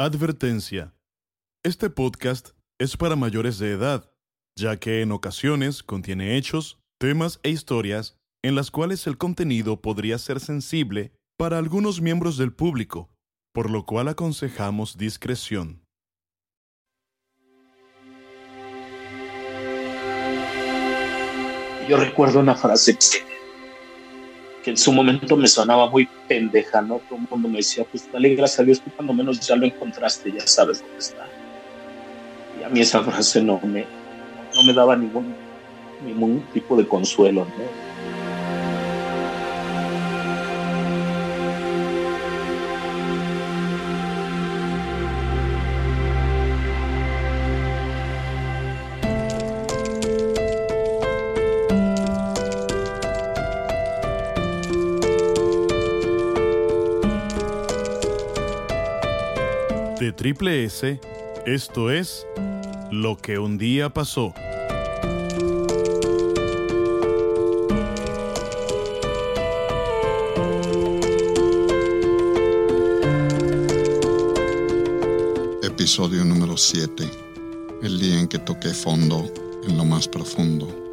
Advertencia. Este podcast es para mayores de edad, ya que en ocasiones contiene hechos, temas e historias en las cuales el contenido podría ser sensible para algunos miembros del público, por lo cual aconsejamos discreción. Yo recuerdo una frase que, en su momento me sonaba muy pendeja, ¿no? Todo el mundo me decía, pues dale gracias a Dios, tú cuando menos ya lo encontraste, ya sabes dónde está. Y a mí esa frase no me, no me daba ningún, ningún tipo de consuelo, ¿no? Triple S, esto es Lo que un día pasó. Episodio número 7. El día en que toqué fondo en lo más profundo.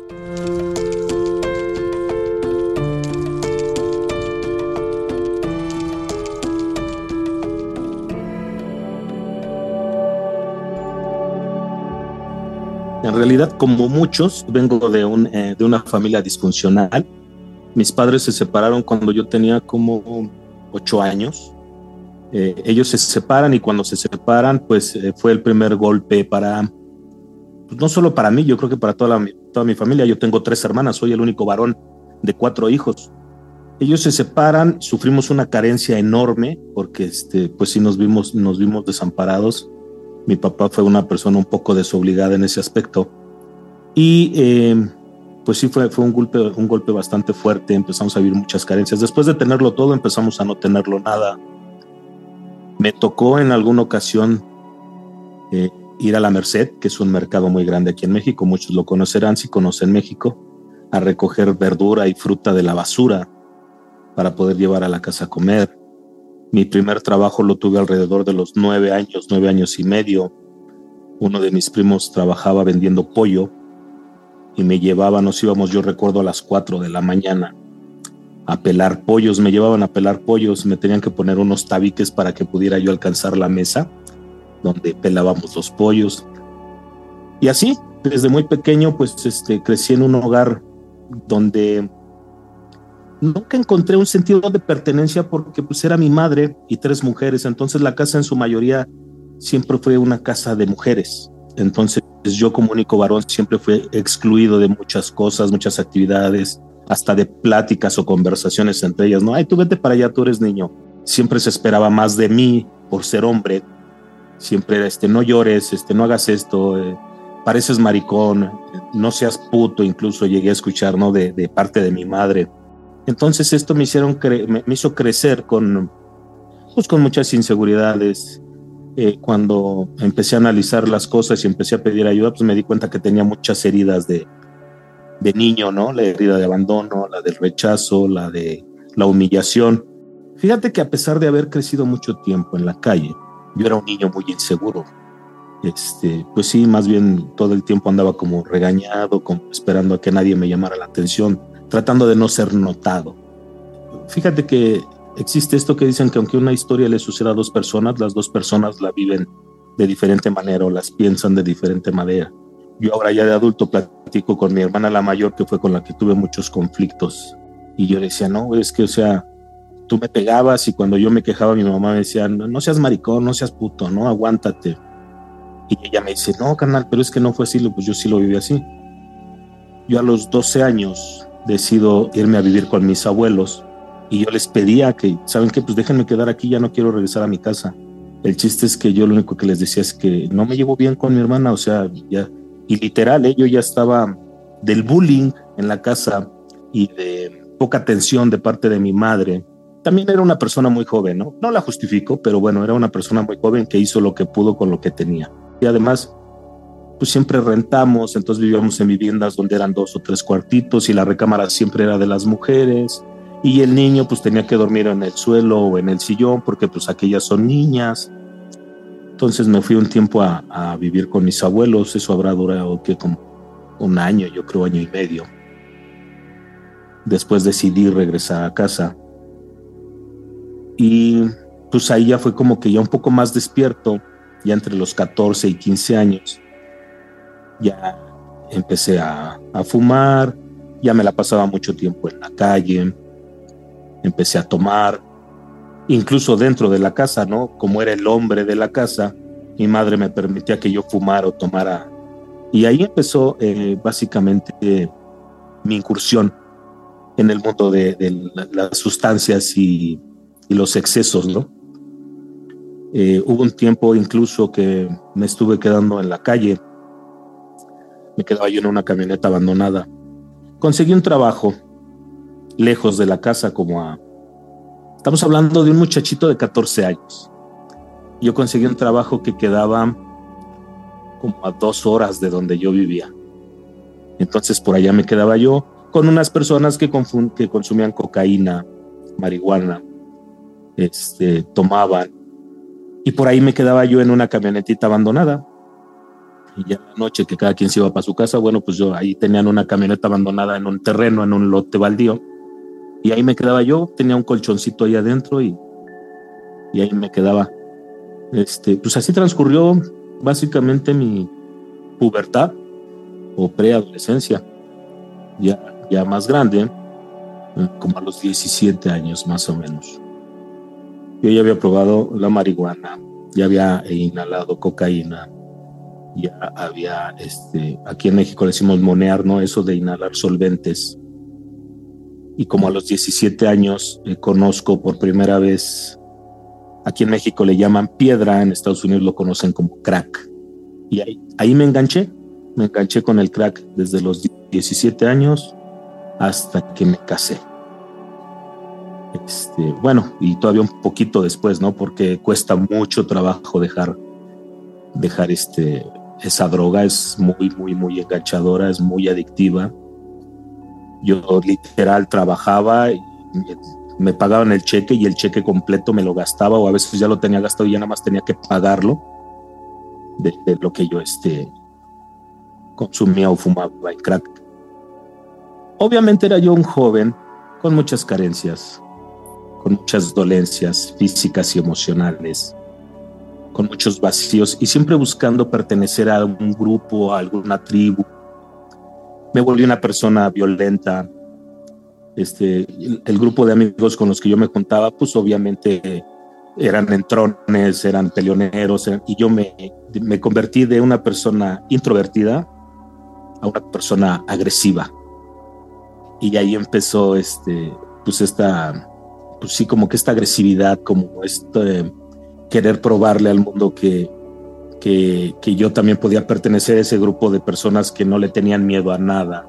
En realidad, como muchos, vengo de, un, eh, de una familia disfuncional. Mis padres se separaron cuando yo tenía como ocho años. Eh, ellos se separan y cuando se separan, pues eh, fue el primer golpe para, pues, no solo para mí, yo creo que para toda, la, toda mi familia. Yo tengo tres hermanas, soy el único varón de cuatro hijos. Ellos se separan, sufrimos una carencia enorme porque, este, pues sí nos vimos, nos vimos desamparados mi papá fue una persona un poco desobligada en ese aspecto. Y eh, pues sí, fue, fue un, golpe, un golpe bastante fuerte. Empezamos a vivir muchas carencias. Después de tenerlo todo, empezamos a no tenerlo nada. Me tocó en alguna ocasión eh, ir a la Merced, que es un mercado muy grande aquí en México. Muchos lo conocerán si conocen México, a recoger verdura y fruta de la basura para poder llevar a la casa a comer. Mi primer trabajo lo tuve alrededor de los nueve años, nueve años y medio. Uno de mis primos trabajaba vendiendo pollo y me llevaba, nos íbamos, yo recuerdo, a las cuatro de la mañana a pelar pollos. Me llevaban a pelar pollos, me tenían que poner unos tabiques para que pudiera yo alcanzar la mesa donde pelábamos los pollos. Y así, desde muy pequeño, pues este, crecí en un hogar donde nunca encontré un sentido de pertenencia porque pues era mi madre y tres mujeres, entonces la casa en su mayoría siempre fue una casa de mujeres. Entonces yo como único varón siempre fui excluido de muchas cosas, muchas actividades, hasta de pláticas o conversaciones entre ellas, ¿no? Ay, tú vete para allá, tú eres niño. Siempre se esperaba más de mí por ser hombre. Siempre era, este, no llores, este, no hagas esto, eh, pareces maricón, no seas puto, incluso llegué a escuchar, ¿no? De, de parte de mi madre entonces esto me, hizo crecer con, pues, con muchas inseguridades. Eh, cuando empecé a analizar las cosas y empecé a pedir ayuda, pues me di cuenta que tenía muchas heridas de, de niño, ¿no? La herida de abandono, la del rechazo, la de la humillación. Fíjate que a pesar de haber crecido mucho tiempo en la calle, yo era un niño muy inseguro. Este, pues sí, más bien todo el tiempo andaba como regañado, esperando a que nadie me llamara la atención tratando de no ser notado. Fíjate que existe esto que dicen que aunque una historia le suceda a dos personas, las dos personas la viven de diferente manera o las piensan de diferente manera. Yo ahora ya de adulto platico con mi hermana la mayor, que fue con la que tuve muchos conflictos. Y yo decía, no, es que, o sea, tú me pegabas y cuando yo me quejaba, mi mamá me decía, no, seas maricón, no seas puto, no, aguántate. Y ella me dice, no, carnal, pero es que no fue así, pues yo sí lo viví así. Yo a los 12 años decido irme a vivir con mis abuelos y yo les pedía que, ¿saben qué? Pues déjenme quedar aquí, ya no quiero regresar a mi casa. El chiste es que yo lo único que les decía es que no me llevo bien con mi hermana, o sea, ya, y literal, ¿eh? yo ya estaba del bullying en la casa y de poca atención de parte de mi madre. También era una persona muy joven, ¿no? No la justifico, pero bueno, era una persona muy joven que hizo lo que pudo con lo que tenía. Y además, pues siempre rentamos, entonces vivíamos en viviendas donde eran dos o tres cuartitos y la recámara siempre era de las mujeres y el niño pues tenía que dormir en el suelo o en el sillón porque pues aquellas son niñas. Entonces me fui un tiempo a, vivir con mis abuelos, eso habrá durado que como un año, yo creo año y medio. Después decidí regresar a casa. Y pues ahí ya fue como que ya un poco más despierto, ya entre los 14 y 15 años. Ya empecé a, fumar, ya me la pasaba mucho tiempo en la calle, empecé a tomar, incluso dentro de la casa, ¿no? Como era el hombre de la casa, mi madre me permitía que yo fumara o tomara. Y ahí empezó eh, básicamente mi incursión en el mundo de, las sustancias y, los excesos, ¿no? Eh, hubo un tiempo incluso que me estuve quedando en la calle, me quedaba yo en una camioneta abandonada. Conseguí un trabajo lejos de la casa, como a Estamos hablando de un muchachito de 14 años. Yo conseguí un trabajo que quedaba como a dos horas de donde yo vivía. Entonces por allá me quedaba yo con unas personas que, consumían cocaína, marihuana, este, tomaban. Y por ahí me quedaba yo en una camionetita abandonada. Y ya la noche que cada quien se iba para su casa, bueno, pues yo ahí tenían una camioneta abandonada en un terreno, en un lote baldío y ahí me quedaba yo, tenía un colchoncito ahí adentro y, y ahí me quedaba. Este, pues así transcurrió básicamente mi pubertad o preadolescencia, ya, ya más grande, eh, como a los 17 años más o menos. Yo ya había probado la marihuana, ya había inhalado cocaína, ya había, este, aquí en México le decimos monear, ¿no? Eso de inhalar solventes y como a los 17 años eh, conozco por primera vez, aquí en México le llaman piedra, en Estados Unidos lo conocen como crack. Y ahí, ahí me enganché, me enganché con el crack desde los 17 años hasta que me casé. Este, bueno, y todavía un poquito después, ¿no? Porque cuesta mucho trabajo dejar, dejar este, esa droga, es muy, muy, muy enganchadora, es muy adictiva yo literal trabajaba me pagaban el cheque y el cheque completo me lo gastaba o a veces ya lo tenía gastado y ya nada más tenía que pagarlo de, lo que yo este, consumía o fumaba en crack. Obviamente era yo un joven con muchas carencias, con muchas dolencias físicas y emocionales, con muchos vacíos y siempre buscando pertenecer a un grupo, a alguna tribu, me volví una persona violenta. Este, el, grupo de amigos con los que yo me juntaba, pues obviamente eran entrones, eran peleoneros, y yo me, me convertí de una persona introvertida a una persona agresiva. Y ahí empezó este, pues esta, pues sí, como que esta agresividad, como este querer probarle al mundo que, que, yo también podía pertenecer a ese grupo de personas que no le tenían miedo a nada.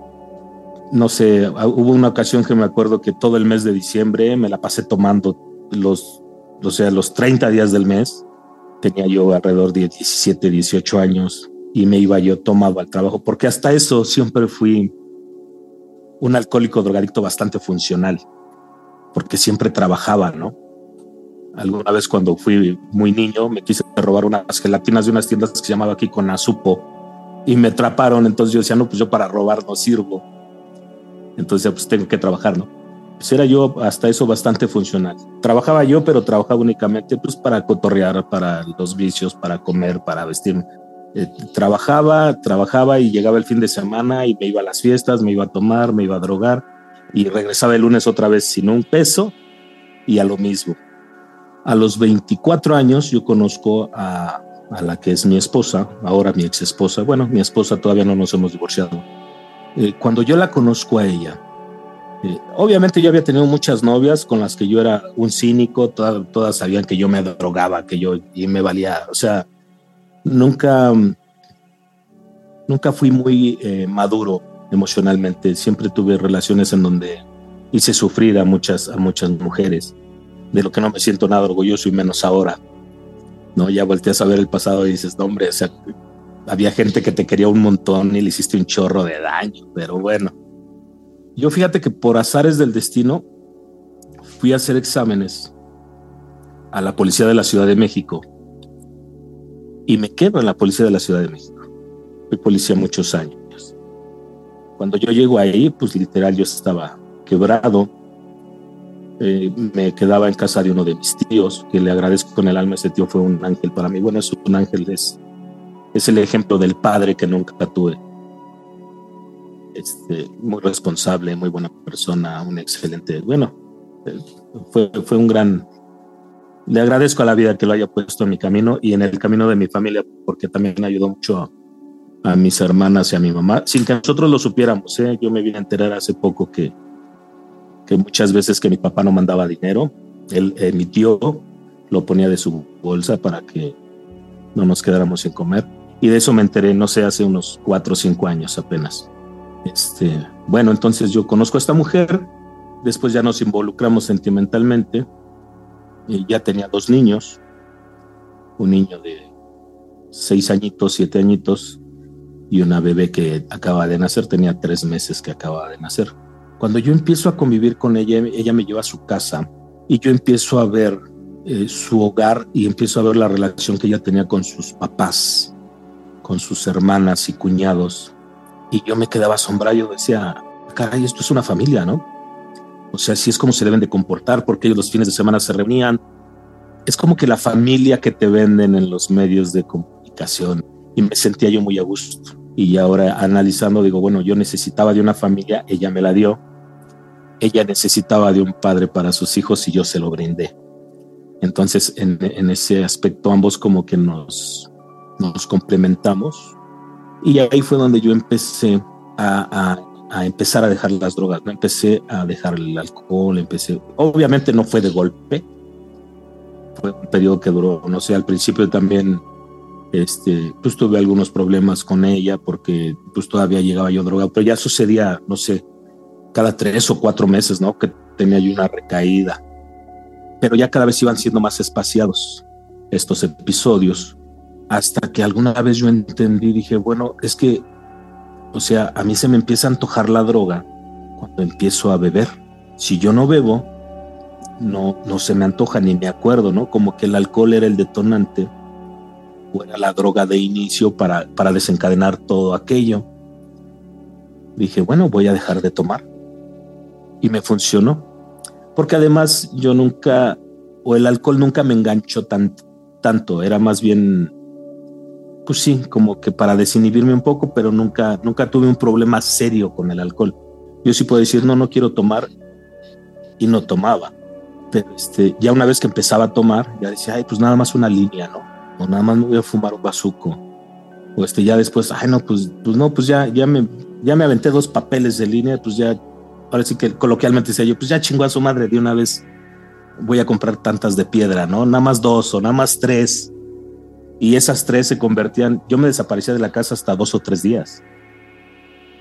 No sé, ah, hubo una ocasión que me acuerdo que todo el mes de diciembre me la pasé tomando los, o sea, los 30 días del mes. Tenía yo alrededor de 17, 18 años y me iba yo tomado al trabajo, porque hasta eso siempre fui un alcohólico drogadicto bastante funcional, porque siempre trabajaba, ¿no? Alguna vez cuando fui muy niño me quise robar unas gelatinas de unas tiendas que se llamaba aquí con Azupo y me atraparon. Entonces yo decía, no, pues yo para robar no sirvo. Entonces pues tengo que trabajar, ¿no? Pues era yo hasta eso bastante funcional. Trabajaba yo, pero trabajaba únicamente pues para cotorrear, para los vicios, para comer, para vestirme. Eh, trabajaba, trabajaba y llegaba el fin de semana y me iba a las fiestas, me iba a tomar, me iba a drogar y regresaba el lunes otra vez sin un peso y a lo mismo. A los 24 años yo conozco a, la que es mi esposa, ahora mi ex esposa. Bueno, mi esposa todavía no nos hemos divorciado. Eh, cuando yo la conozco a ella, eh, obviamente yo había tenido muchas novias con las que yo era un cínico, todas, sabían que yo me drogaba, que yo y me valía, o sea, nunca, nunca fui muy eh, maduro emocionalmente, siempre tuve relaciones en donde hice sufrir a muchas, a muchas mujeres de lo que no me siento nada orgulloso y menos ahora. ¿no? Ya volteas a ver el pasado y dices, no, hombre, o sea, había gente que te quería un montón y le hiciste un chorro de daño, pero bueno. Yo fíjate que por azares del destino fui a hacer exámenes a la policía de la Ciudad de México y me quedo en la policía de la Ciudad de México. Fui policía muchos años. Cuando yo llego ahí, pues literal yo estaba quebrado. Eh, me quedaba en casa de uno de mis tíos, que le agradezco con el alma, ese tío fue un ángel para mí. Bueno, es un ángel, es, es el ejemplo del padre que nunca tuve. Este, muy responsable, muy buena persona, un excelente, bueno, eh, fue, fue un gran, le agradezco a la vida que lo haya puesto en mi camino y en el camino de mi familia, porque también ayudó mucho a, mis hermanas y a mi mamá, sin que nosotros lo supiéramos. ¿eh? Yo me vine a enterar hace poco que, que muchas veces que mi papá no mandaba dinero, él, eh, mi tío lo ponía de su bolsa para que no nos quedáramos sin comer. Y de eso me enteré, no sé, hace unos cuatro o cinco años apenas. Este, bueno, entonces yo conozco a esta mujer, después ya nos involucramos sentimentalmente ya tenía dos niños, un niño de seis añitos, siete añitos y una bebé que acaba de nacer, tenía tres meses que acaba de nacer. Cuando yo empiezo a convivir con ella, ella me lleva a su casa y yo empiezo a ver eh, su hogar y empiezo a ver la relación que ella tenía con sus papás, con sus hermanas y cuñados. Y yo me quedaba asombrado, yo decía, caray, esto es una familia, ¿no? O sea, sí es como se deben de comportar, porque ellos los fines de semana se reunían. Es como que la familia que te venden en los medios de comunicación. Y me sentía yo muy a gusto. Y ahora analizando, digo, bueno, yo necesitaba de una familia, ella me la dio. Ella necesitaba de un padre para sus hijos y yo se lo brindé. Entonces, en, ese aspecto, ambos como que nos, nos complementamos. Y ahí fue donde yo empecé a a empezar a dejar las drogas, ¿no? Empecé a dejar el alcohol, empecé, obviamente no fue de golpe, fue un periodo que duró, no sé, al principio también, este, pues tuve algunos problemas con ella porque pues todavía llegaba yo droga, pero ya sucedía, no sé, cada tres o cuatro meses, ¿no? Que tenía yo una recaída, pero ya cada vez iban siendo más espaciados estos episodios, hasta que alguna vez yo entendí, dije, bueno, es que o sea, a mí se me empieza a antojar la droga cuando empiezo a beber. Si yo no bebo, no, no se me antoja ni me acuerdo, ¿no? Como que el alcohol era el detonante era la droga de inicio para, para desencadenar todo aquello. Dije, bueno, voy a dejar de tomar. Y me funcionó. Porque además yo nunca, o el alcohol nunca me enganchó tanto, era más bien pues sí, como que para desinhibirme un poco, pero nunca, nunca tuve un problema serio con el alcohol. Yo sí puedo decir, no, no quiero tomar, y no tomaba. Pero este, ya una vez que empezaba a tomar, ya decía, ay, pues nada más una línea, ¿no? O nada más me voy a fumar un bazuco. O este, ya después, ay, no, pues, pues no, pues ya, ya me, ya me aventé dos papeles de línea, pues ya, sí que coloquialmente decía yo, pues ya chingó a su madre de una vez, voy a comprar tantas de piedra, ¿no? Nada más dos o nada más tres y esas tres se convertían, yo me desaparecía de la casa hasta dos o tres días.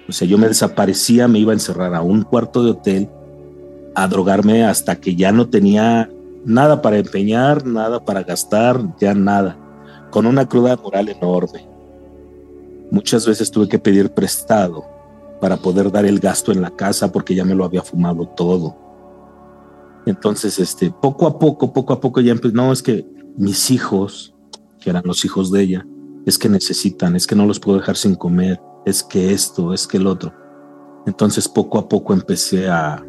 O sea, yo me desaparecía, me iba a encerrar a un cuarto de hotel, a drogarme hasta que ya no tenía nada para empeñar, nada para gastar, ya nada, con una cruda moral enorme. Muchas veces tuve que pedir prestado para poder dar el gasto en la casa porque ya me lo había fumado todo. Entonces, este, poco a poco, poco a poco ya empecé, no, es que mis hijos, que eran los hijos de ella, es que necesitan, es que no los puedo dejar sin comer, es que esto, es que el otro. Entonces poco a poco empecé a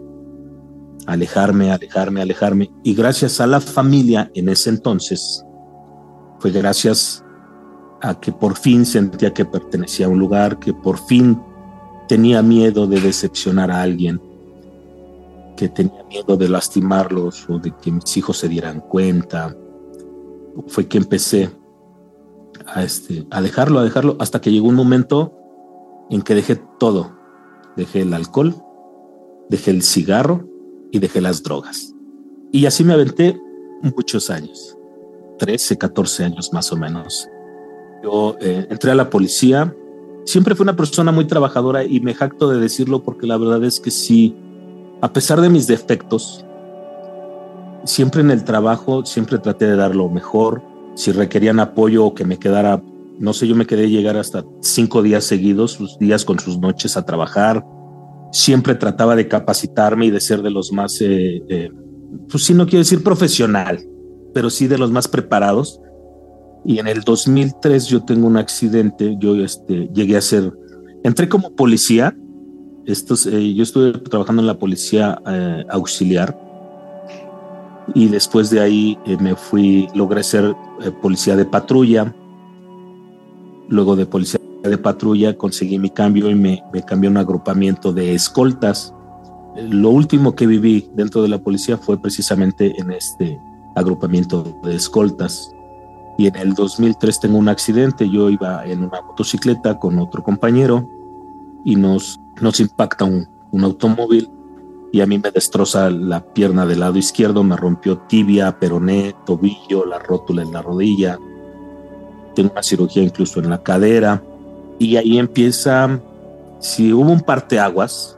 alejarme, alejarme, alejarme. Y gracias a la familia en ese entonces, fue gracias a que por fin sentía que pertenecía a un lugar, que por fin tenía miedo de decepcionar a alguien, que tenía miedo de lastimarlos o de que mis hijos se dieran cuenta. Fue que empecé a, este, a dejarlo, a dejarlo, hasta que llegó un momento en que dejé todo. Dejé el alcohol, dejé el cigarro y dejé las drogas. Y así me aventé muchos años, 13, 14 años más o menos. Yo eh, entré a la policía, siempre fui una persona muy trabajadora y me jacto de decirlo porque la verdad es que sí, a pesar de mis defectos, siempre en el trabajo, siempre traté de dar lo mejor, si requerían apoyo o que me quedara, no sé, yo me quedé llegar hasta cinco días seguidos, sus días con sus noches a trabajar. Siempre trataba de capacitarme y de ser de los más, eh, eh, pues sí, no quiero decir profesional, pero sí de los más preparados. Y en el 2003 yo tengo un accidente, yo este, llegué a ser, entré como policía, estos, eh, yo estuve trabajando en la policía eh, auxiliar. Y después de ahí eh, me fui, logré ser policía de patrulla, luego de policía de patrulla conseguí mi cambio y me, me cambié a un agrupamiento de escoltas. Lo último que viví dentro de la policía fue precisamente en este agrupamiento de escoltas. Y en el 2003 tengo un accidente, yo iba en una motocicleta con otro compañero y nos, nos impacta un, un automóvil y a mí me destroza la pierna del lado izquierdo, me rompió tibia, peroné, tobillo, la rótula en la rodilla, tengo una cirugía incluso en la cadera. Y ahí empieza, si hubo un parteaguas,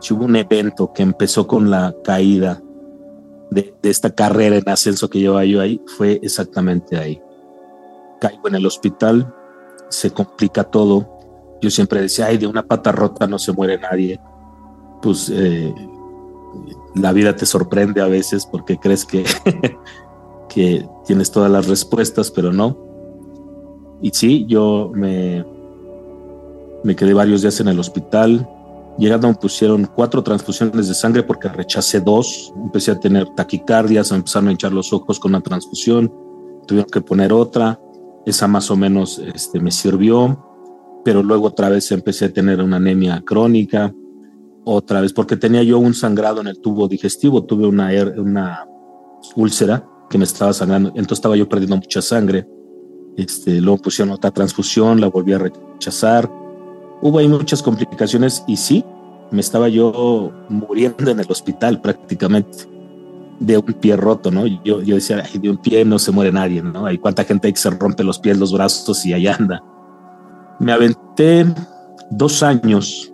si hubo un evento que empezó con la caída de, esta carrera en ascenso que llevaba yo ahí, fue exactamente ahí. Caigo en el hospital, se complica todo. Yo siempre decía, ay, de una pata rota no se muere nadie. Pues eh, la vida te sorprende a veces porque crees que, que tienes todas las respuestas, pero no. Y sí, yo me, me quedé varios días en el hospital. Llegando me pusieron cuatro transfusiones de sangre porque rechacé dos. Empecé a tener taquicardias, empezaron a hinchar los ojos con una transfusión. Tuvieron que poner otra. Esa más o menos este, me sirvió. Pero luego otra vez empecé a tener una anemia crónica. Otra vez, porque tenía yo un sangrado en el tubo digestivo. Tuve una, una úlcera que me estaba sangrando. Entonces estaba yo perdiendo mucha sangre. Este, luego pusieron otra transfusión, la volví a rechazar hubo ahí muchas complicaciones y sí, me estaba yo muriendo en el hospital prácticamente de un pie roto, ¿no? Yo, yo decía, de un pie no se muere nadie, ¿no? Hay cuánta gente hay que se rompe los pies, los brazos y ahí anda. Me aventé dos años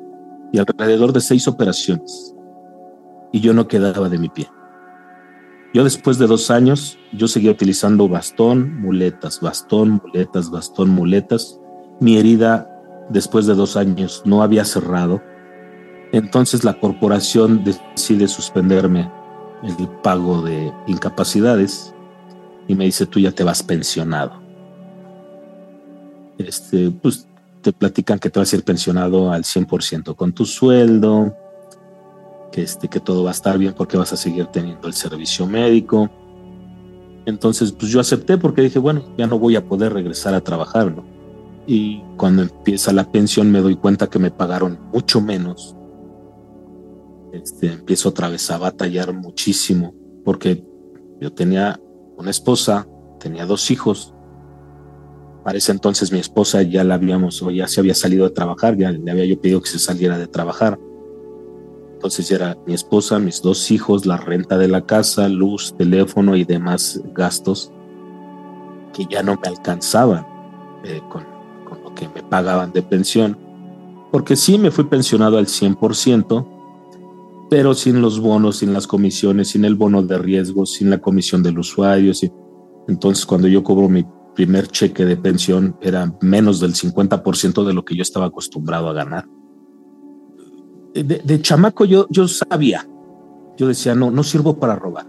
y alrededor de seis operaciones y yo no quedaba de mi pie. Yo después de dos años, yo seguía utilizando bastón, muletas, bastón, muletas, bastón, muletas. Mi herida después de dos años no había cerrado, entonces la corporación decide suspenderme el pago de incapacidades y me dice, tú ya te vas pensionado. Este, pues te platican que te vas a ir pensionado al 100% con tu sueldo, que, este, que todo va a estar bien porque vas a seguir teniendo el servicio médico. Entonces, pues yo acepté porque dije, bueno, ya no voy a poder regresar a trabajar, ¿no? Y cuando empieza la pensión me doy cuenta que me pagaron mucho menos. Este, empiezo otra vez a batallar muchísimo porque yo tenía una esposa, tenía dos hijos. Para ese entonces mi esposa ya la habíamos, o ya se había salido de trabajar, ya le había yo pedido que se saliera de trabajar. Entonces ya era mi esposa, mis dos hijos, la renta de la casa, luz, teléfono y demás gastos que ya no me alcanzaban eh, con, que me pagaban de pensión, porque sí me fui pensionado al 100%, pero sin los bonos, sin las comisiones, sin el bono de riesgo, sin la comisión del usuario. Entonces, cuando yo cobro mi primer cheque de pensión, era menos del 50% de lo que yo estaba acostumbrado a ganar. De, chamaco yo, yo sabía, yo decía, no, no sirvo para robar.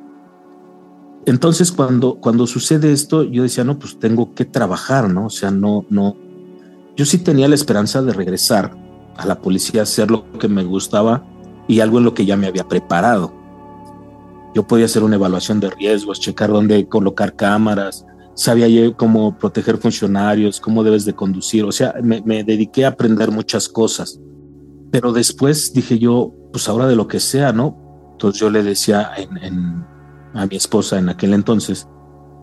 Entonces, cuando, cuando sucede esto, yo decía, no, pues tengo que trabajar, ¿no? O sea, no, no, yo sí tenía la esperanza de regresar a la policía, hacer lo que me gustaba y algo en lo que ya me había preparado. Yo podía hacer una evaluación de riesgos, checar dónde colocar cámaras, sabía cómo proteger funcionarios, cómo debes de conducir, o sea, me, dediqué a aprender muchas cosas. Pero después dije yo, pues ahora de lo que sea, ¿no? Entonces yo le decía a mi esposa en aquel entonces,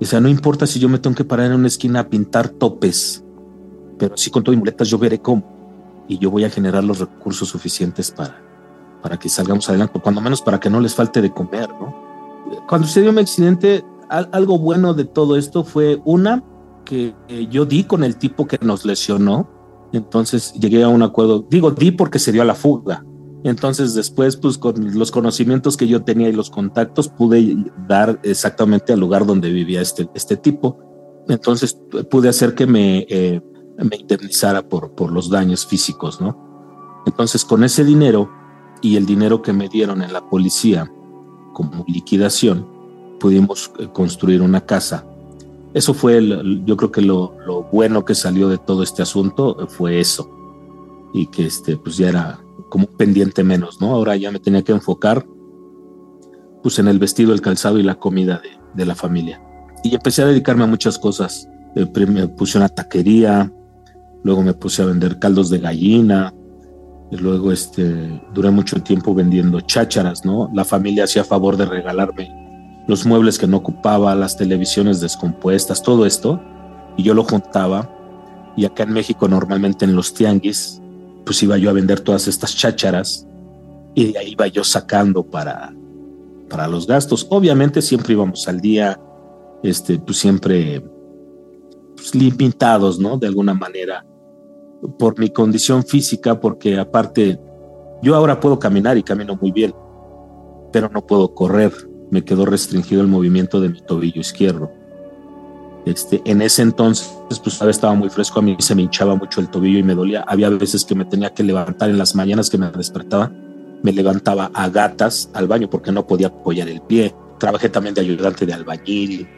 sea, no importa si yo me tengo que parar en una esquina a pintar topes, pero así con todo y muletas yo veré cómo. Y yo voy a generar los recursos suficientes para, para que salgamos adelante, cuando menos para que no les falte de comer, ¿no? Cuando sucedió mi accidente, algo bueno de todo esto fue una que yo di con el tipo que nos lesionó, entonces llegué a un acuerdo, digo di porque se dio a la fuga, entonces después pues con los conocimientos que yo tenía y los contactos pude dar exactamente al lugar donde vivía este, este tipo, entonces pude hacer que me... Eh, me indemnizara por, por los daños físicos, ¿no? Entonces, con ese dinero y el dinero que me dieron en la policía como liquidación, pudimos eh, construir una casa eso fue, yo creo que lo, bueno que salió de todo este asunto fue eso. Y que este, pues ya era como pendiente menos, ¿no? Ahora ya me tenía que enfocar pues en el vestido, el calzado y la comida de, de la familia. Y empecé a dedicarme a muchas cosas. Eh, me puse una taquería, luego me puse a vender caldos de gallina, y luego este, duré mucho tiempo vendiendo chácharas, ¿no? La familia hacía favor de regalarme los muebles que no ocupaba, las televisiones descompuestas, todo esto, y yo lo juntaba. Y acá en México normalmente en los tianguis, pues iba yo a vender todas estas chácharas y de ahí iba yo sacando para, para los gastos. Obviamente siempre íbamos al día, este, pues siempre pues, ¿no? De alguna manera, por mi condición física, porque aparte, yo ahora puedo caminar y camino muy bien, pero no puedo correr me quedó restringido el movimiento de mi tobillo izquierdo. Este, en ese entonces, pues estaba muy fresco, a mí se me hinchaba mucho el tobillo y me dolía. Había veces que me tenía que levantar en las mañanas que me despertaba, me levantaba a gatas al baño porque no podía apoyar el pie. Trabajé también de ayudante de albañil,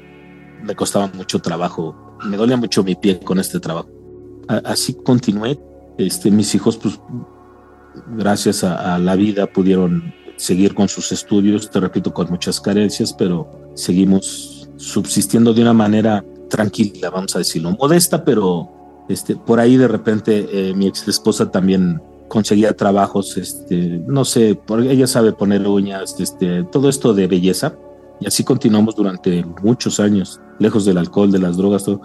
me costaba mucho trabajo, me dolía mucho mi pie con este trabajo. Así continué. Este, mis hijos, pues, gracias a la vida, pudieron seguir con sus estudios, te repito, con muchas carencias, pero seguimos subsistiendo de una manera tranquila, vamos a decirlo, modesta, pero este, por ahí de repente eh, mi ex esposa también conseguía trabajos, este, no sé, porque ella sabe poner uñas, este, todo esto de belleza, y así continuamos durante muchos años, lejos del alcohol, de las drogas, todo.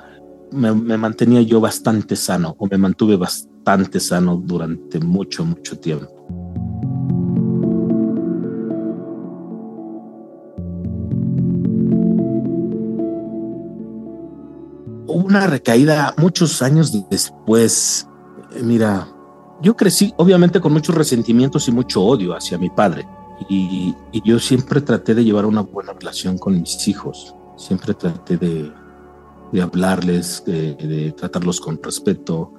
Me, mantenía yo bastante sano, o me mantuve bastante sano durante mucho, mucho tiempo. una recaída muchos años después. Mira, yo crecí obviamente con muchos resentimientos y mucho odio hacia mi padre. Y, yo siempre traté de llevar una buena relación con mis hijos. Siempre traté de, hablarles, de, tratarlos con respeto,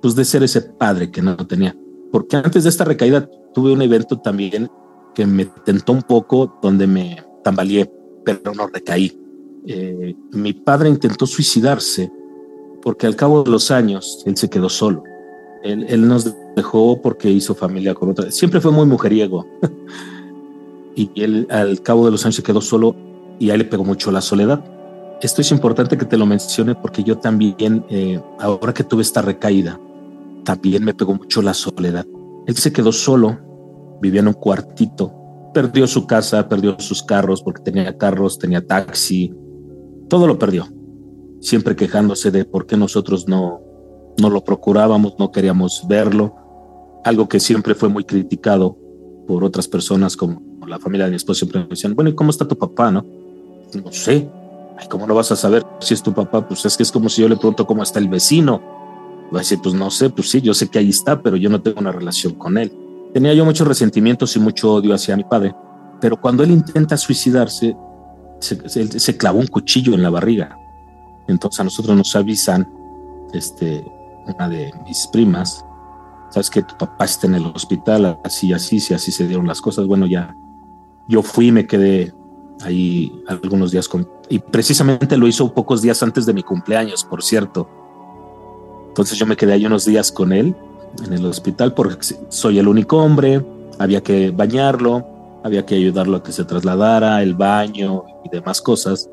pues de ser ese padre que no tenía. Porque antes de esta recaída tuve un evento también que me tentó un poco, donde me tambaleé, pero no recaí. Eh, mi padre intentó suicidarse porque al cabo de los años él se quedó solo. Él, nos dejó porque hizo familia con otra. Siempre fue muy mujeriego. y él al cabo de los años se quedó solo y a él le pegó mucho la soledad. Esto es importante que te lo mencione porque yo también, eh, ahora que tuve esta recaída, también me pegó mucho la soledad. Él se quedó solo, vivía en un cuartito, perdió su casa, perdió sus carros porque tenía carros, tenía taxi, todo lo perdió, siempre quejándose de por qué nosotros no, no lo procurábamos, no queríamos verlo, algo que siempre fue muy criticado por otras personas como la familia de mi esposo siempre me decían, bueno, ¿y cómo está tu papá, no? No sé, Ay, ¿cómo no vas a saber si es tu papá? Pues es que es como si yo le pregunto cómo está el vecino. Va a decir, pues no sé, pues sí, yo sé que ahí está, pero yo no tengo una relación con él. Tenía yo muchos resentimientos y mucho odio hacia mi padre, pero cuando él intenta suicidarse, se, clavó un cuchillo en la barriga. Entonces a nosotros nos avisan, este, una de mis primas, sabes que tu papá está en el hospital, así, así, si así se dieron las cosas. Bueno, ya yo fui, me quedé ahí algunos días con, y precisamente lo hizo pocos días antes de mi cumpleaños, por cierto. Entonces yo me quedé ahí unos días con él en el hospital porque soy el único hombre, había que bañarlo, había que ayudarlo a que se trasladara, el baño y demás cosas.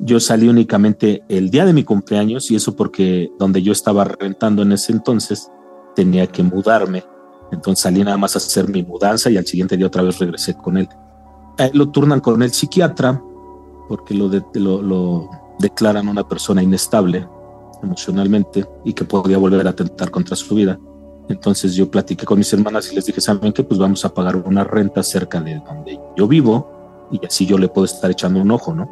Yo salí únicamente el día de mi cumpleaños y eso porque donde yo estaba rentando en ese entonces tenía que mudarme. Entonces salí nada más a hacer mi mudanza y al siguiente día otra vez regresé con él. Lo turnan con el psiquiatra porque lo, lo, declaran una persona inestable emocionalmente y que podía volver a atentar contra su vida. Entonces yo platiqué con mis hermanas y les dije, ¿saben qué? Pues vamos a pagar una renta cerca de donde yo vivo y así yo le puedo estar echando un ojo, ¿no?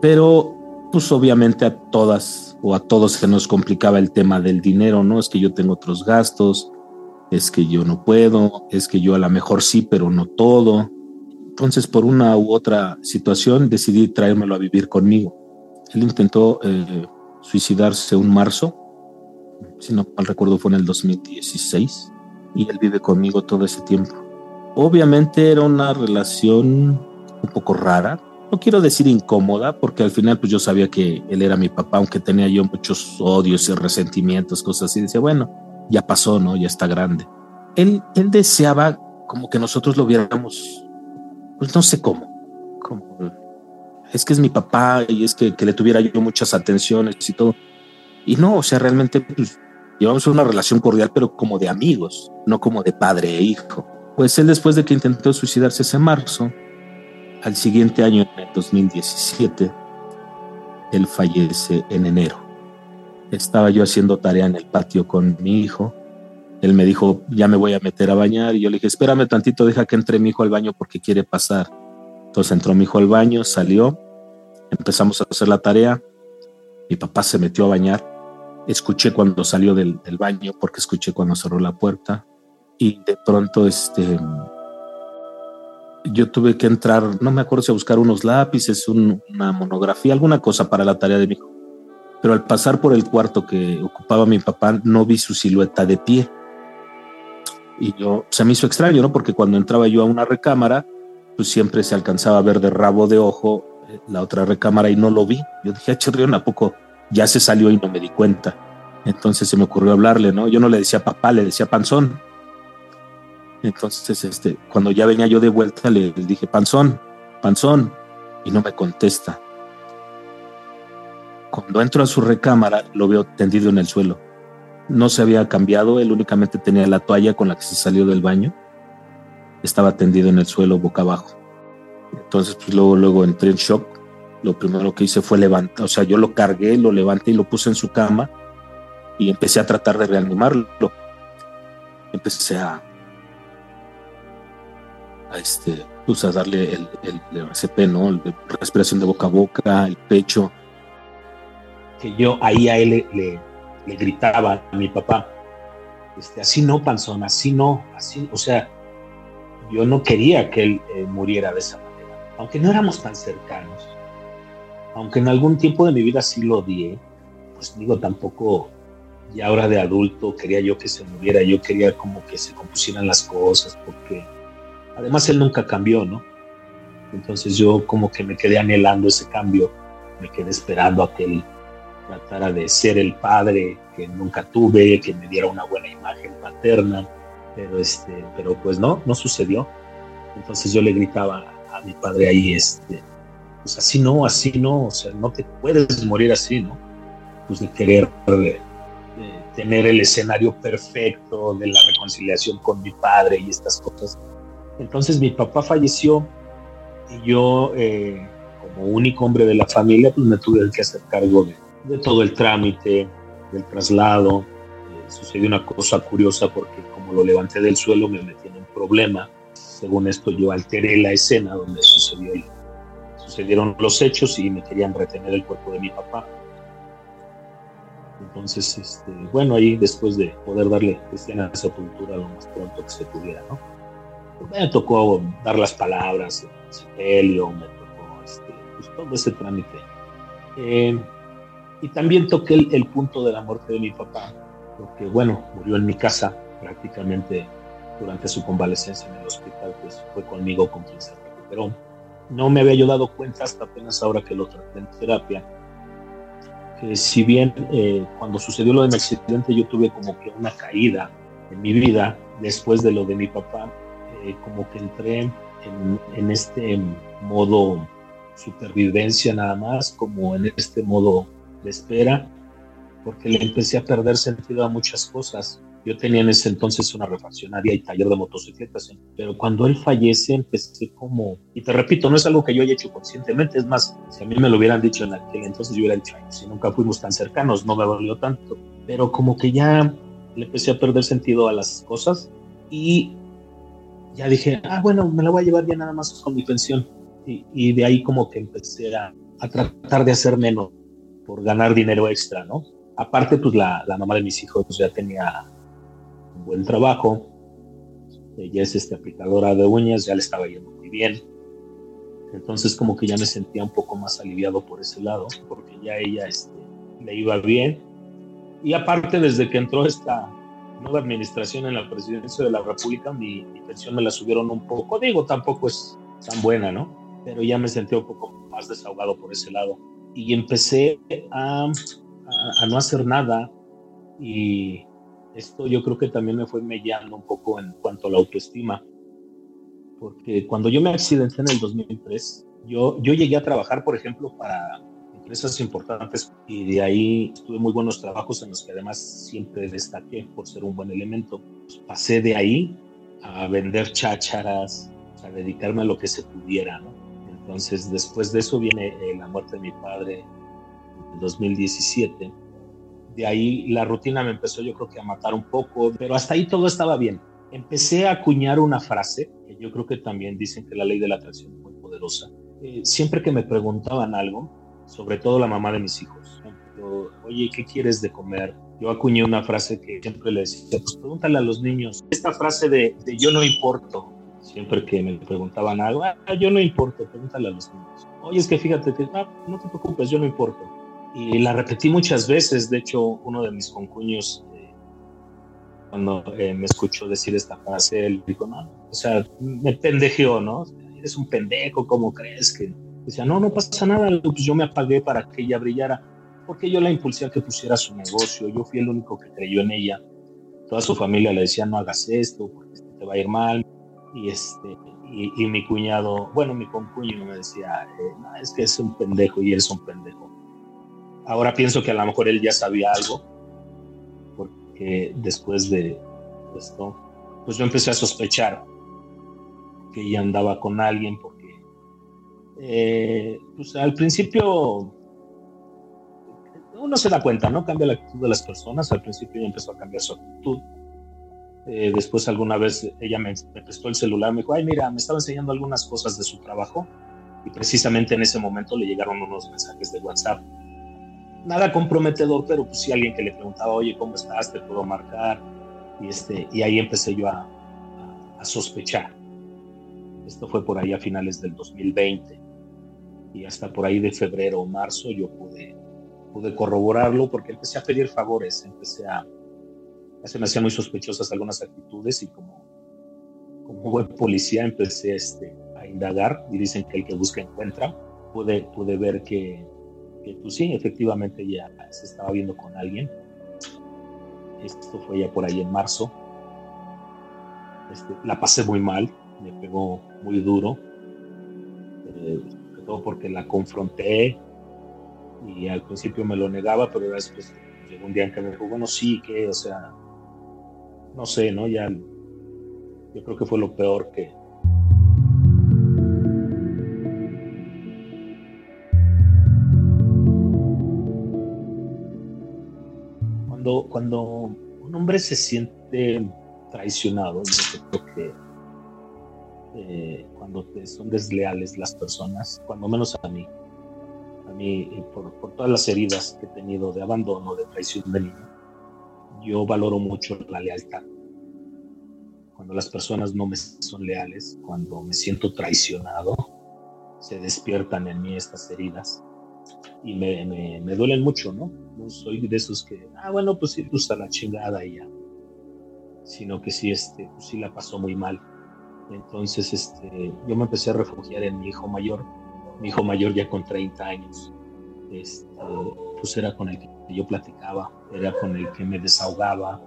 Pero pues obviamente a todas o a todos se nos complicaba el tema del dinero, ¿no? Es que yo tengo otros gastos, es que yo no puedo, es que yo a lo mejor sí, pero no todo. Entonces por una u otra situación decidí traérmelo a vivir conmigo. Él intentó eh, suicidarse un marzo si no mal recuerdo fue en el 2016, y él vive conmigo todo ese tiempo. Obviamente era una relación un poco rara, no quiero decir incómoda, porque al final pues yo sabía que él era mi papá, aunque tenía yo muchos odios y resentimientos, cosas así. Decía, bueno, ya pasó, ¿no? Ya está grande. Él, él deseaba como que nosotros lo viéramos, pues no sé cómo, como, es que es mi papá y es que, que le tuviera yo muchas atenciones y todo. Y no, o sea, realmente pues, llevamos una relación cordial, pero como de amigos, no como de padre e hijo. Pues él después de que intentó suicidarse ese marzo, al siguiente año, en el 2017, él fallece en enero. Estaba yo haciendo tarea en el patio con mi hijo. Él me dijo, ya me voy a meter a bañar. Y yo le dije, espérame tantito, deja que entre mi hijo al baño porque quiere pasar. Entonces entró mi hijo al baño, salió, empezamos a hacer la tarea. Mi papá se metió a bañar. Escuché cuando salió del, baño porque escuché cuando cerró la puerta. Y de pronto, este, yo tuve que entrar, no me acuerdo si a buscar unos lápices, una monografía, alguna cosa para la tarea de mi hijo. Pero al pasar por el cuarto que ocupaba mi papá, no vi su silueta de pie. Y yo, se me hizo extraño, ¿no? Porque cuando entraba yo a una recámara, pues siempre se alcanzaba a ver de rabo de ojo eh, la otra recámara y no lo vi. Yo dije, ah, chirrión, ¿a poco ya se salió y no me di cuenta? Entonces se me ocurrió hablarle, ¿no? Yo no le decía papá, le decía panzón. Entonces, este, cuando ya venía yo de vuelta, le, dije, panzón, panzón, y no me contesta. Cuando entro a su recámara, lo veo tendido en el suelo. No se había cambiado, él únicamente tenía la toalla con la que se salió del baño. Estaba tendido en el suelo, boca abajo. Entonces, pues luego, luego entré en shock. Lo primero que hice fue levantar, o sea, yo lo cargué, lo levanté y lo puse en su cama y empecé a tratar de reanimarlo. Empecé a, a este, pues a darle el, el, RCP, ¿no? Respiración de boca a boca, el pecho. Que yo ahí a él le, gritaba a mi papá, este, así no, panzón, así no, así, o sea, yo no quería que él eh, muriera de esa manera, aunque no éramos tan cercanos, aunque en algún tiempo de mi vida sí lo odié, pues digo, tampoco, y ahora de adulto quería yo que se muriera, yo quería como que se compusieran las cosas, porque Además, él nunca cambió, ¿no? Entonces yo como que me quedé anhelando ese cambio, me quedé esperando a que tratara de ser el padre que nunca tuve, que me diera una buena imagen paterna, pero, este, pero pues no, no sucedió. Entonces yo le gritaba a mi padre ahí, este, pues así no, así no, o sea, no te puedes morir así, ¿no? Pues de querer eh, tener el escenario perfecto de la reconciliación con mi padre y estas cosas entonces mi papá falleció y yo, eh, como único hombre de la familia, pues me tuve que hacer cargo de, todo el trámite, del traslado. Eh, sucedió una cosa curiosa porque como lo levanté del suelo me metí en un problema. Según esto yo alteré la escena donde sucedió sucedieron los hechos y me querían retener el cuerpo de mi papá. Entonces, este, bueno, ahí después de poder darle cristiana sepultura lo más pronto que se pudiera, ¿no? me tocó dar las palabras, sepelio, me tocó este, pues, todo ese trámite. Eh, y también toqué el, punto de la muerte de mi papá, porque bueno, murió en mi casa prácticamente durante su convalecencia en el hospital, pues fue conmigo con quien se recuperó. No me había yo dado cuenta hasta apenas ahora que lo traté en terapia, que si bien eh, cuando sucedió lo de mi accidente yo tuve como que una caída en mi vida después de lo de mi papá, eh, como que entré en, en, este modo supervivencia nada más, como en este modo de espera, porque le empecé a perder sentido a muchas cosas. Yo tenía en ese entonces una refaccionaria y taller de motocicletas, pero cuando él fallece empecé como, y te repito, no es algo que yo haya hecho conscientemente, es más, si a mí me lo hubieran dicho en aquel entonces, yo hubiera dicho, si nunca fuimos tan cercanos, no me dolió tanto, pero como que ya le empecé a perder sentido a las cosas y ya dije, ah, bueno, me la voy a llevar ya nada más con mi pensión. Y, de ahí como que empecé a, tratar de hacer menos por ganar dinero extra, ¿no? Aparte, pues la, la mamá de mis hijos ya tenía un buen trabajo. Ella es este, aplicadora de uñas, ya le estaba yendo muy bien. Entonces como que ya me sentía un poco más aliviado por ese lado, porque ya ella este, le iba bien. Y aparte, desde que entró esta nueva administración en la presidencia de la República, mi, pensión me la subieron un poco. Digo, tampoco es tan buena, ¿no? Pero ya me sentí un poco más desahogado por ese lado. Y empecé a, a, no hacer nada y esto yo creo que también me fue mellando un poco en cuanto a la autoestima, porque cuando yo me accidenté en el 2003, yo, yo llegué a trabajar, por ejemplo, para empresas importantes y de ahí tuve muy buenos trabajos en los que además siempre destaqué por ser un buen elemento. pasé de ahí a vender chácharas, a dedicarme a lo que se pudiera, ¿no? Entonces, después de eso viene eh, la muerte de mi padre en 2017. De ahí la rutina me empezó yo creo que a matar un poco, pero hasta ahí todo estaba bien. Empecé a acuñar una frase, que yo creo que también dicen que la ley de la atracción es muy poderosa. Eh, siempre que me preguntaban algo, sobre todo la mamá de mis hijos, oye, ¿qué quieres de comer? Yo acuñé una frase que siempre le decía, pues pregúntale a los niños. Esta frase de, de yo no importo, siempre que me preguntaban algo, ah, yo no importo, pregúntale a los niños. Oye, es que fíjate que ah, no te preocupes, yo no importo. Y la repetí muchas veces, de hecho, uno de mis concuños, eh, cuando eh, me escuchó decir esta frase, él dijo, no, o sea, me pendejeó, ¿no? Eres un pendejo, ¿cómo crees que? Decía, no, no pasa nada, pues yo me apagué para que ella brillara, porque yo la impulsé a que pusiera su negocio, yo fui el único que creyó en ella. Toda su familia le decía, no hagas esto, porque te va a ir mal y este y, mi cuñado, bueno, mi concuño me decía, eh, es que es un pendejo y eres un pendejo. Ahora pienso que a lo mejor él ya sabía algo, porque después de esto, pues yo empecé a sospechar que ella andaba con alguien, porque eh, pues al principio uno se da cuenta, ¿no? Cambia la actitud de las personas, al principio ella empezó a cambiar su actitud eh, después alguna vez ella me, prestó el celular, me dijo, ay, mira, me estaba enseñando algunas cosas de su trabajo y precisamente en ese momento le llegaron unos mensajes de WhatsApp. Nada comprometedor, pero pues sí alguien que le preguntaba, oye, ¿cómo estás? ¿Te puedo marcar? Y, este, y ahí empecé yo a, a sospechar. Esto fue por ahí a finales del 2020 y hasta por ahí de febrero o marzo yo pude, pude corroborarlo porque empecé a pedir favores, empecé a, se me hacían muy sospechosas algunas actitudes y como, buen policía empecé este, a indagar y dicen que el que busca encuentra. Pude, pude ver que, pues sí, efectivamente ya se estaba viendo con alguien. Esto fue ya por ahí en marzo. Este, la pasé muy mal, me pegó muy duro, eh, todo porque la confronté y al principio me lo negaba, pero después llegó un día en que me dijo, bueno, sí, que, o sea, no sé, ¿no? Ya yo creo que fue lo peor que... Cuando, cuando un hombre se siente traicionado, yo creo que eh, cuando son desleales las personas, cuando menos a mí, a mí por, por todas las heridas que he tenido de abandono, de traición de niño, yo valoro mucho la lealtad. Cuando las personas no me son leales, cuando me siento traicionado, se despiertan en mí estas heridas y me, me, duelen mucho, ¿no? No soy de esos que, ah, bueno, pues sí, gusta la chingada y ya. Sino que sí, este, pues sí la pasó muy mal. Entonces, este, yo me empecé a refugiar en mi hijo mayor. Mi hijo mayor ya con 30 años. Este, pues era con el que yo platicaba, era con el que me desahogaba.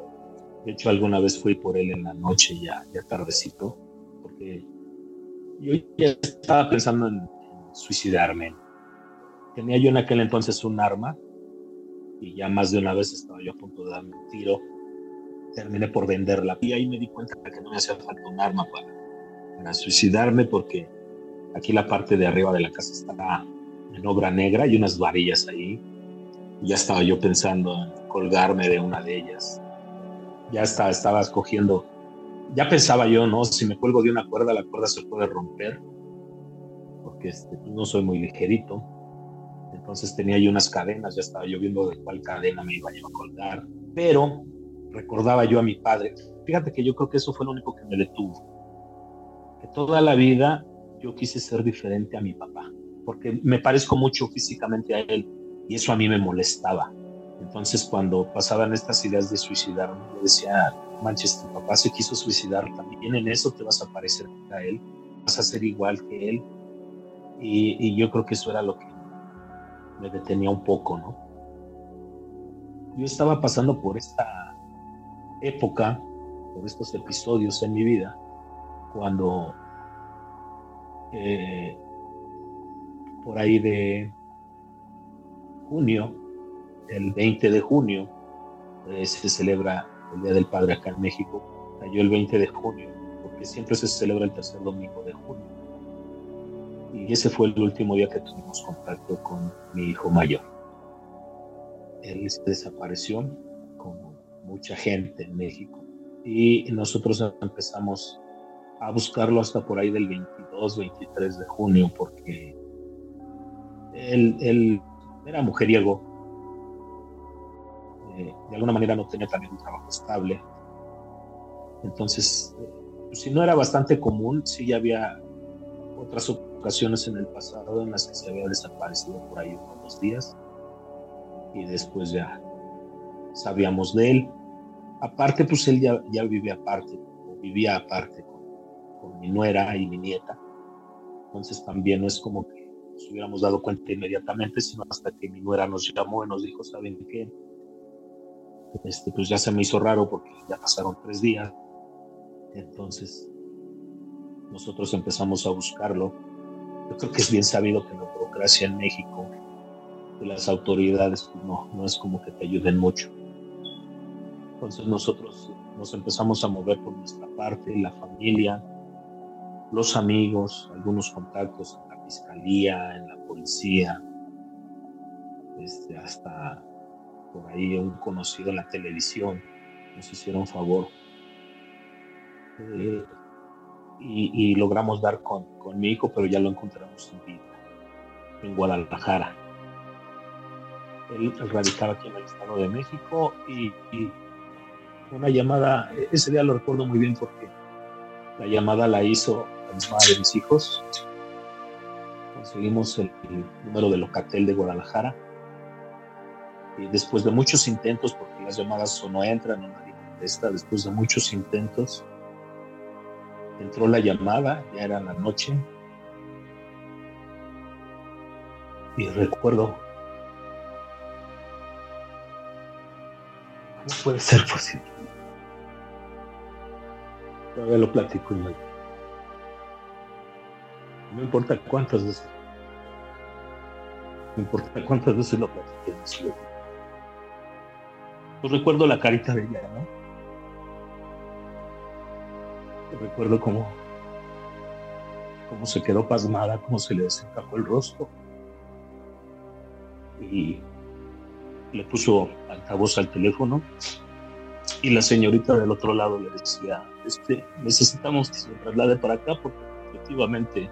De hecho, alguna vez fui por él en la noche, ya, ya tardecito, porque yo ya estaba pensando en suicidarme. Tenía yo en aquel entonces un arma y ya más de una vez estaba yo a punto de darme un tiro. Terminé por venderla y ahí me di cuenta que no me hacía falta un arma para, para suicidarme porque aquí la parte de arriba de la casa estaba en obra negra y unas varillas ahí ya estaba yo pensando en colgarme de una de ellas. Ya estaba, estaba escogiendo, ya pensaba yo, ¿no? Si me cuelgo de una cuerda, la cuerda se puede romper, porque este, pues, no soy muy ligerito. Entonces tenía yo unas cadenas, ya estaba yo viendo de cuál cadena me iba yo a colgar. Pero recordaba yo a mi padre. Fíjate que yo creo que eso fue lo único que me detuvo. Que toda la vida yo quise ser diferente a mi papá, porque me parezco mucho físicamente a él y eso a mí me molestaba. Entonces cuando pasaban estas ideas de suicidarme, yo decía, manches, tu papá se quiso suicidar, también en eso te vas a parecer a él, vas a ser igual que él. Y, yo creo que eso era lo que me detenía un poco, ¿no? Yo estaba pasando por esta época, por estos episodios en mi vida, cuando eh, por ahí de junio, el 20 de junio, eh, se celebra el Día del Padre acá en México. Cayó el 20 de junio, porque siempre se celebra el tercer domingo de junio. Y ese fue el último día que tuvimos contacto con mi hijo mayor. Él se desapareció, como mucha gente en México. Y nosotros empezamos a buscarlo hasta por ahí del 22, 23 de junio, porque él, él era mujeriego, eh, de alguna manera no tenía también un trabajo estable. Entonces, pues, si no era bastante común, sí ya había otras ocasiones en el pasado en las que se había desaparecido por ahí unos días y después ya sabíamos de él. Aparte, pues él ya, ya vivía aparte, vivía aparte con, con mi nuera y mi nieta. Entonces también no es como que nos hubiéramos dado cuenta inmediatamente, sino hasta que mi nuera nos llamó y nos dijo, ¿saben qué? Este, pues ya se me hizo raro porque ya pasaron tres días. Entonces, nosotros empezamos a buscarlo. Yo creo que es bien sabido que la burocracia en México, de las autoridades, pues no, no es como que te ayuden mucho. Entonces nosotros nos empezamos a mover por nuestra parte, la familia, los amigos, algunos contactos fiscalía, en la policía, este, hasta por ahí un conocido en la televisión, nos hicieron favor. Eh, y, logramos dar con, mi hijo, pero ya lo encontramos en vida, en Guadalajara. Él, radicaba aquí en el Estado de México y, una llamada, ese día lo recuerdo muy bien porque la llamada la hizo la mamá de mis hijos. Conseguimos el, número de Locatel de Guadalajara y después de muchos intentos, porque las llamadas no entran o nadie contesta, después de muchos intentos, entró la llamada, ya era la noche, y recuerdo, ¿cómo puede ser posible? Todavía lo platico y no importa cuántas veces, no importa cuántas veces lo platiqué, pues recuerdo la carita de ella, ¿no? Recuerdo cómo, cómo se quedó pasmada, cómo se le desencajó el rostro. Y le puso altavoz al teléfono y la señorita del otro lado le decía, este, necesitamos que se traslade para acá porque efectivamente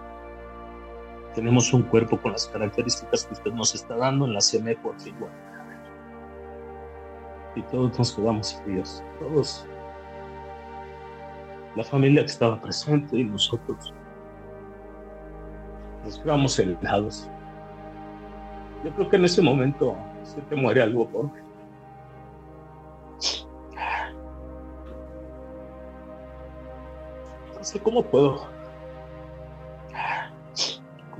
tenemos un cuerpo con las características que usted nos está dando en la CEMECO aquí y todos nos quedamos fríos, todos. La familia que estaba presente y nosotros nos quedamos helados. Yo creo que en ese momento se te muere algo por mí. No sé cómo puedo.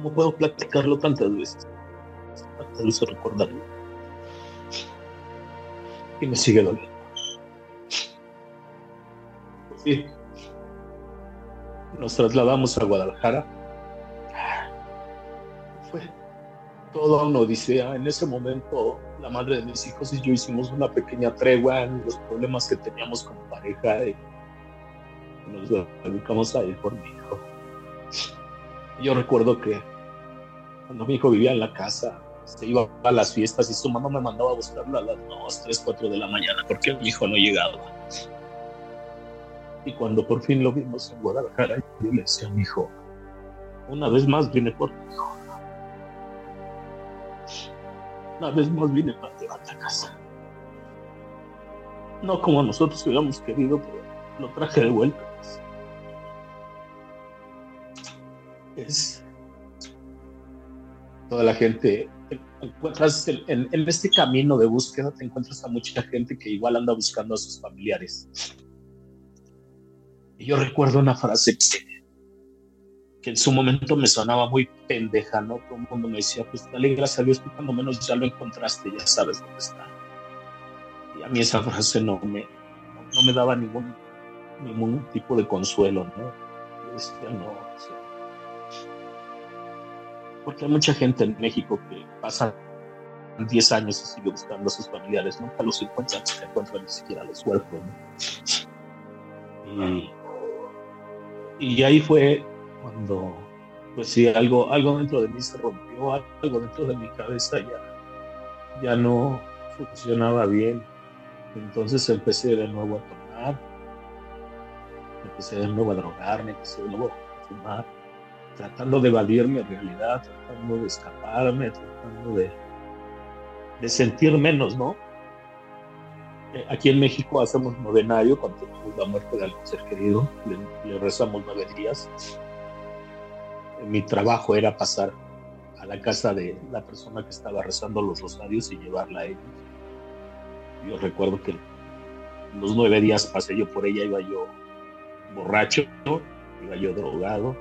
¿Cómo puedo platicarlo tantas veces? Tantas veces recordarlo y me sigue doliendo. Sí. Nos trasladamos a Guadalajara. Fue toda una odisea. En ese momento, la madre de mis hijos y yo hicimos una pequeña tregua en los problemas que teníamos como pareja y nos dedicamos a ir por mi hijo. Yo recuerdo que cuando mi hijo vivía en la casa, se iba a las fiestas y su mamá me mandaba a buscarlo a las 2, 3, 4 de la mañana porque mi hijo no llegaba. Y cuando por fin lo vimos en Guadalajara, yo le decía a mi hijo, una vez más vine por mi hijo. Una vez más vine para llevarte a casa. No como nosotros hubiéramos querido, pero lo traje de vuelta. Es toda la gente encuentras en, este camino de búsqueda, te encuentras a mucha gente que igual anda buscando a sus familiares. Y yo recuerdo una frase que en su momento me sonaba muy pendeja, ¿no? Todo el mundo me decía, pues dale gracias a Dios que cuando menos ya lo encontraste, ya sabes dónde está. Y a mí esa frase no me, no me daba ningún, ningún tipo de consuelo, ¿no? no, porque hay mucha gente en México que pasa 10 años y sigue buscando a sus familiares, nunca los encuentran, se encuentran ni siquiera los huérfanos. Y, y ahí fue cuando, pues sí, algo, algo dentro de mí se rompió, algo dentro de mi cabeza ya, ya no funcionaba bien. Entonces empecé de nuevo a tomar, empecé de nuevo a drogarme, empecé de nuevo a fumar, tratando de evadir mi realidad, tratando de escaparme, tratando de, de sentir menos, ¿no? Eh, aquí en México hacemos novenario cuando tenemos la muerte de algún ser querido, le, le rezamos nueve días mi trabajo era pasar a la casa de la persona que estaba rezando los rosarios y llevarla a ellos. Yo recuerdo que los nueve días pasé yo por ella, iba yo borracho, iba yo drogado.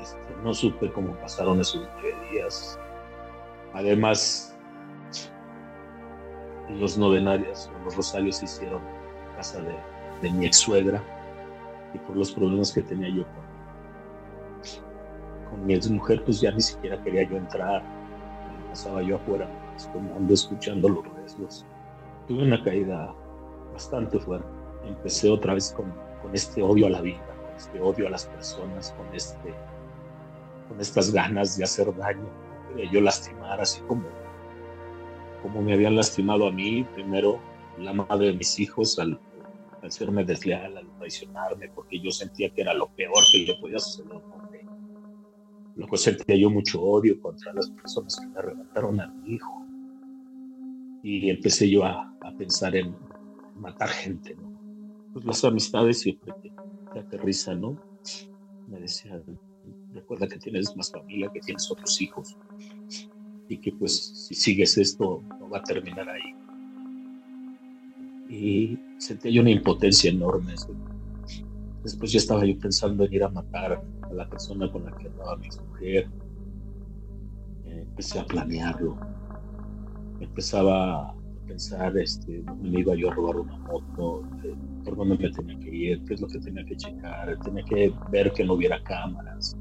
Este, no supe cómo pasaron esos nueve días. Además, los novenarios, los rosarios se hicieron en casa de, mi ex suegra y por los problemas que tenía yo con mi ex mujer, pues ya ni siquiera quería yo entrar. Pasaba yo afuera, ando escuchando los rezos. Tuve una caída bastante fuerte. Empecé otra vez con este odio a la vida, con este odio a las personas, con, este, con estas ganas de hacer daño. de yo lastimar, así como, como me habían lastimado a mí, primero la madre de mis hijos al, al serme desleal, al traicionarme, porque yo sentía que era lo peor que yo podía suceder Luego sentía yo mucho odio contra las personas que me arrebataron a mi hijo. Y empecé yo a, pensar en matar gente, ¿no? Pues las amistades siempre te, aterrizan, ¿no? Me decían, recuerda que tienes más familia, que tienes otros hijos. Y que pues si sigues esto no va a terminar ahí. Y sentía yo una impotencia enorme. Después ya estaba yo pensando en ir a matar a la persona con la que andaba mi mujer. Empecé a planearlo. Empezaba a pensar este, dónde me iba yo a robar una moto, eh, por dónde me tenía que ir, qué es lo que tenía que checar. Tenía que ver que no hubiera cámaras.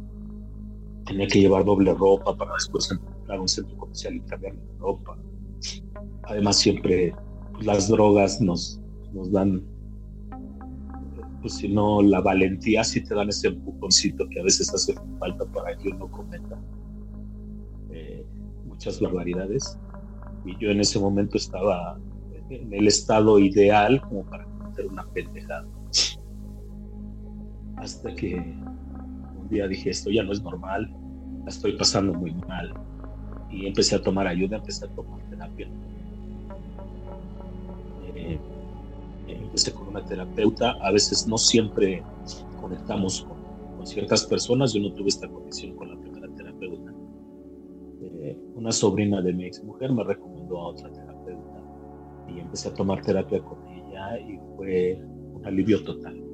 Tenía que llevar doble ropa para después entrar a un centro comercial y cambiarme de ropa. Además, siempre pues, las drogas nos, nos dan pues si no la valentía sí te dan ese empujoncito que a veces hace falta para que uno cometa eh, muchas barbaridades. Y yo en ese momento estaba en el estado ideal como para cometer una pendejada. Hasta que día dije, esto ya no es normal, la estoy pasando muy mal. Y empecé a tomar ayuda, empecé a tomar terapia. Eh, empecé con una terapeuta, a veces no siempre conectamos con, ciertas personas, yo no tuve esta conexión con la primera terapeuta. Eh, una sobrina de mi ex mujer me recomendó a otra terapeuta y empecé a tomar terapia con ella y fue un alivio total.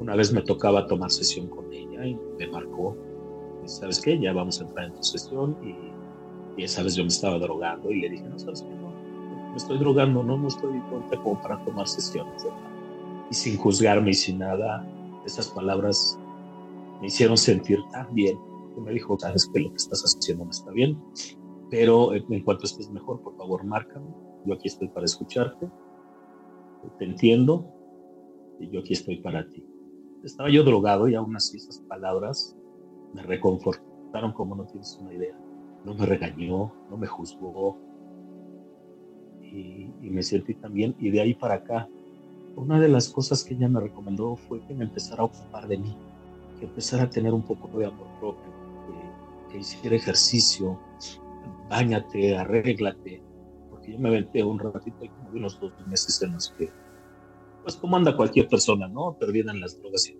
Una vez me tocaba tomar sesión con ella y me marcó, ¿sabes qué? Ya vamos a entrar en tu sesión y, y esa vez yo me estaba drogando y le dije, no, ¿sabes qué? me estoy drogando, no, no estoy cuenta como para tomar sesiones, Y sin juzgarme y sin nada, esas palabras me hicieron sentir tan bien. Que me dijo, sabes que lo que estás haciendo no está bien, pero en cuanto estés mejor, por favor, márcame. Yo aquí estoy para escucharte. Te entiendo y yo aquí estoy para ti. Estaba yo drogado y aún así esas palabras me reconfortaron como no tienes una idea. No me regañó, no me juzgó, y, me sentí también. Y de ahí para acá, una de las cosas que ella me recomendó fue que me empezara a ocupar de mí, que empezara a tener un poco de amor propio, que, hiciera ejercicio, bañate, arréglate, porque yo me aventé un ratito y como unos dos meses en los que, pues como anda cualquier persona, ¿no? Perdida en las drogas y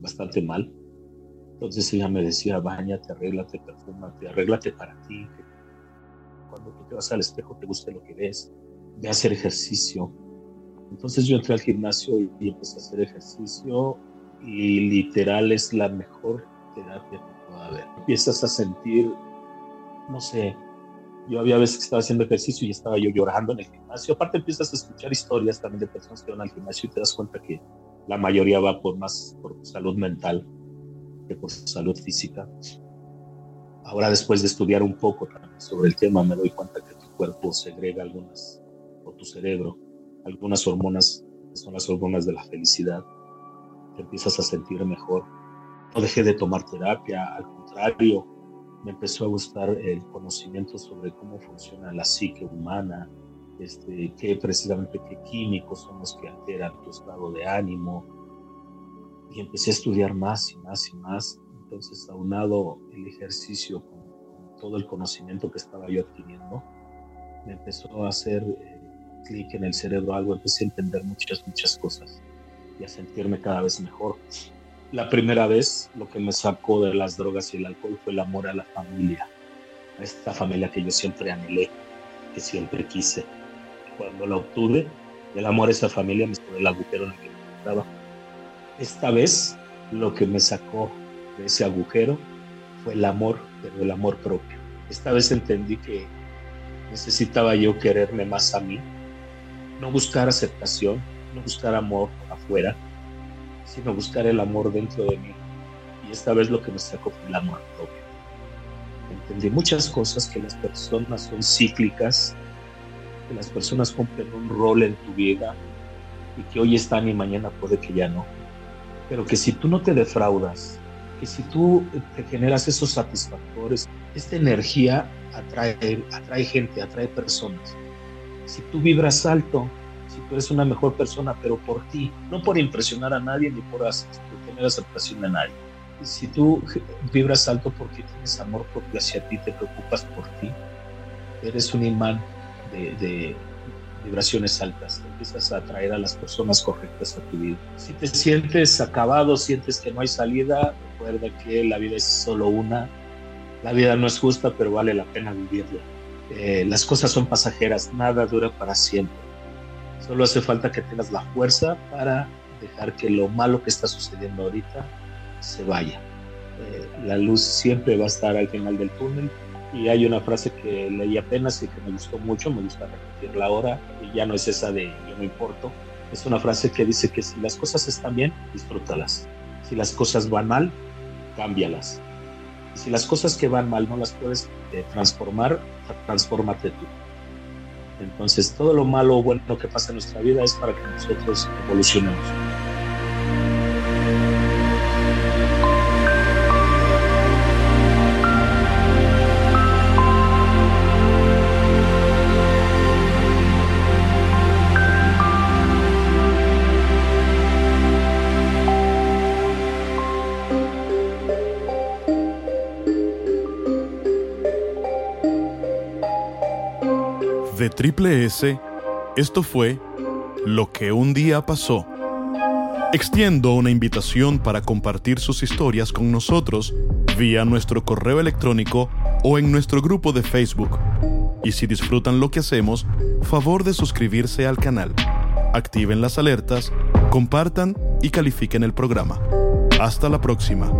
bastante mal. Entonces ella me decía, bañate, arréglate, perfúmate, arréglate para ti, que cuando tú te vas al espejo te guste lo que ves, de hacer ejercicio. Entonces yo entré al gimnasio y, empecé a hacer ejercicio y literal es la mejor terapia que pueda haber. Empiezas a sentir, no sé, yo había veces que estaba haciendo ejercicio y estaba yo llorando en el gimnasio. Aparte empiezas a escuchar historias también de personas que van al gimnasio y te das cuenta que la mayoría va por más por salud mental que por salud física. Ahora después de estudiar un poco sobre el tema me doy cuenta que tu cuerpo segrega algunas, o tu cerebro, algunas hormonas que son las hormonas de la felicidad. Te empiezas a sentir mejor. No dejé de tomar terapia, al contrario, me empezó a gustar el conocimiento sobre cómo funciona la psique humana, este, qué precisamente qué químicos son los que alteran tu estado de ánimo. Y empecé a estudiar más y más y más. Entonces, aunado el ejercicio con, todo el conocimiento que estaba yo adquiriendo, me empezó a hacer eh, clic en el cerebro algo, empecé a entender muchas, muchas cosas y a sentirme cada vez mejor la primera vez lo que me sacó de las drogas y el alcohol fue el amor a la familia, a esta familia que yo siempre anhelé, que siempre quise. Cuando la obtuve, el amor a esa familia me estuvo el agujero en el que me encontraba. Esta vez lo que me sacó de ese agujero fue el amor, pero el amor propio. Esta vez entendí que necesitaba yo quererme más a mí, no buscar aceptación, no buscar amor afuera, sino buscar el amor dentro de mí. Y esta vez lo que me sacó fue el amor propio. Entendí muchas cosas, que las personas son cíclicas, que las personas cumplen un rol en tu vida y que hoy están y mañana puede que ya no. Pero que si tú no te defraudas, que si tú te generas esos satisfactores, esta energía atrae, atrae gente, atrae personas. Si tú vibras alto, si tú eres una mejor persona, pero por ti, no por impresionar a nadie ni por, tener aceptación de nadie. Si tú vibras alto porque tienes amor propio hacia ti, te preocupas por ti, eres un imán de, vibraciones altas, empiezas a atraer a las personas correctas a tu vida. Si te sientes acabado, sientes que no hay salida, recuerda que la vida es solo una, la vida no es justa, pero vale la pena vivirla. Eh, las cosas son pasajeras, nada dura para siempre. Solo hace falta que tengas la fuerza para dejar que lo malo que está sucediendo ahorita se vaya. Eh, la luz siempre va a estar al final del túnel. Y hay una frase que leí apenas y que me gustó mucho, me gusta repetirla ahora, y ya no es esa de yo no importo. Es una frase que dice que si las cosas están bien, disfrútalas. Si las cosas van mal, cámbialas. Si las cosas que van mal no las puedes eh, transformar, transfórmate tú. Entonces, todo lo malo o bueno que pasa en nuestra vida es para que nosotros evolucionemos. Triple S, esto fue Lo que un día pasó. Extiendo una invitación para compartir sus historias con nosotros vía nuestro correo electrónico o en nuestro grupo de Facebook. Y si disfrutan lo que hacemos, favor de suscribirse al canal, activen las alertas, compartan y califiquen el programa. Hasta la próxima.